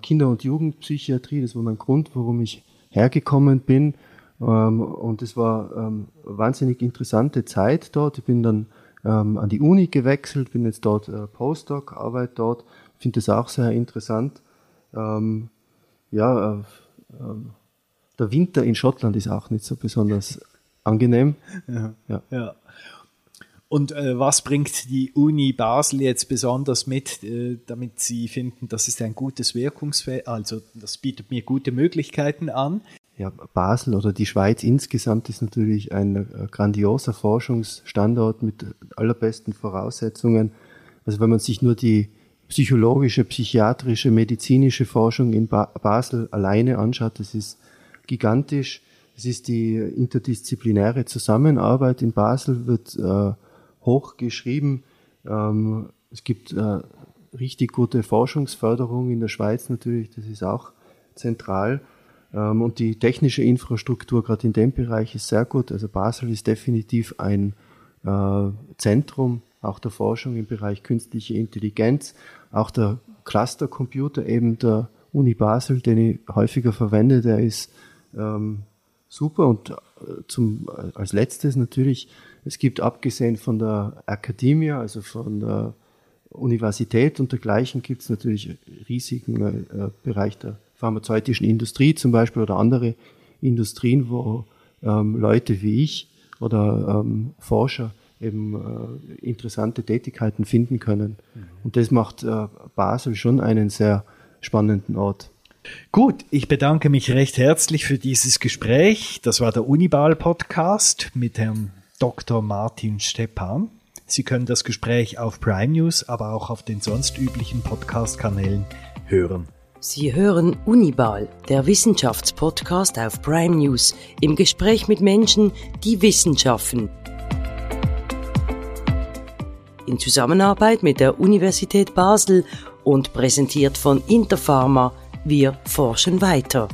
Kinder- und Jugendpsychiatrie. Das war mein Grund, warum ich hergekommen bin. Ähm, und es war ähm, wahnsinnig interessante Zeit dort. Ich bin dann ähm, an die Uni gewechselt, bin jetzt dort äh, Postdoc, arbeite dort, finde das auch sehr interessant. Ja, äh, äh, der Winter in Schottland ist auch nicht so besonders angenehm. Ja. ja. ja. Und äh, was bringt die Uni Basel jetzt besonders mit, äh, damit Sie finden, das ist ein gutes Wirkungsfeld, also das bietet mir gute Möglichkeiten an? ja, Basel oder die Schweiz insgesamt ist natürlich ein äh, grandioser Forschungsstandort mit allerbesten Voraussetzungen. Also wenn man sich nur die psychologische, psychiatrische, medizinische Forschung in ba Basel alleine anschaut, das ist gigantisch. Es ist die interdisziplinäre Zusammenarbeit in Basel, wird äh, hoch geschrieben. Ähm, es gibt äh, richtig gute Forschungsförderung in der Schweiz natürlich, das ist auch zentral. Ähm, und die technische Infrastruktur gerade in dem Bereich ist sehr gut. Also Basel ist definitiv ein äh, Zentrum auch der Forschung im Bereich künstliche Intelligenz, auch der Clustercomputer eben der Uni Basel, den ich häufiger verwende, der ist ähm, super. Und äh, zum, als letztes natürlich, es gibt abgesehen von der Akademie, also von der Universität und dergleichen, gibt es natürlich riesigen äh, Bereich der pharmazeutischen Industrie zum Beispiel oder andere Industrien, wo ähm, Leute wie ich oder ähm, Forscher eben äh, interessante Tätigkeiten finden können. Mhm. Und das macht äh, Basel schon einen sehr spannenden Ort. Gut, ich bedanke mich recht herzlich für dieses Gespräch. Das war der Unibal Podcast mit Herrn Dr. Martin Stepan. Sie können das Gespräch auf Prime News, aber auch auf den sonst üblichen Podcast-Kanälen hören. Sie hören Unibal, der Wissenschaftspodcast auf Prime News, im Gespräch mit Menschen, die Wissenschaften. In Zusammenarbeit mit der Universität Basel und präsentiert von Interpharma, wir forschen weiter.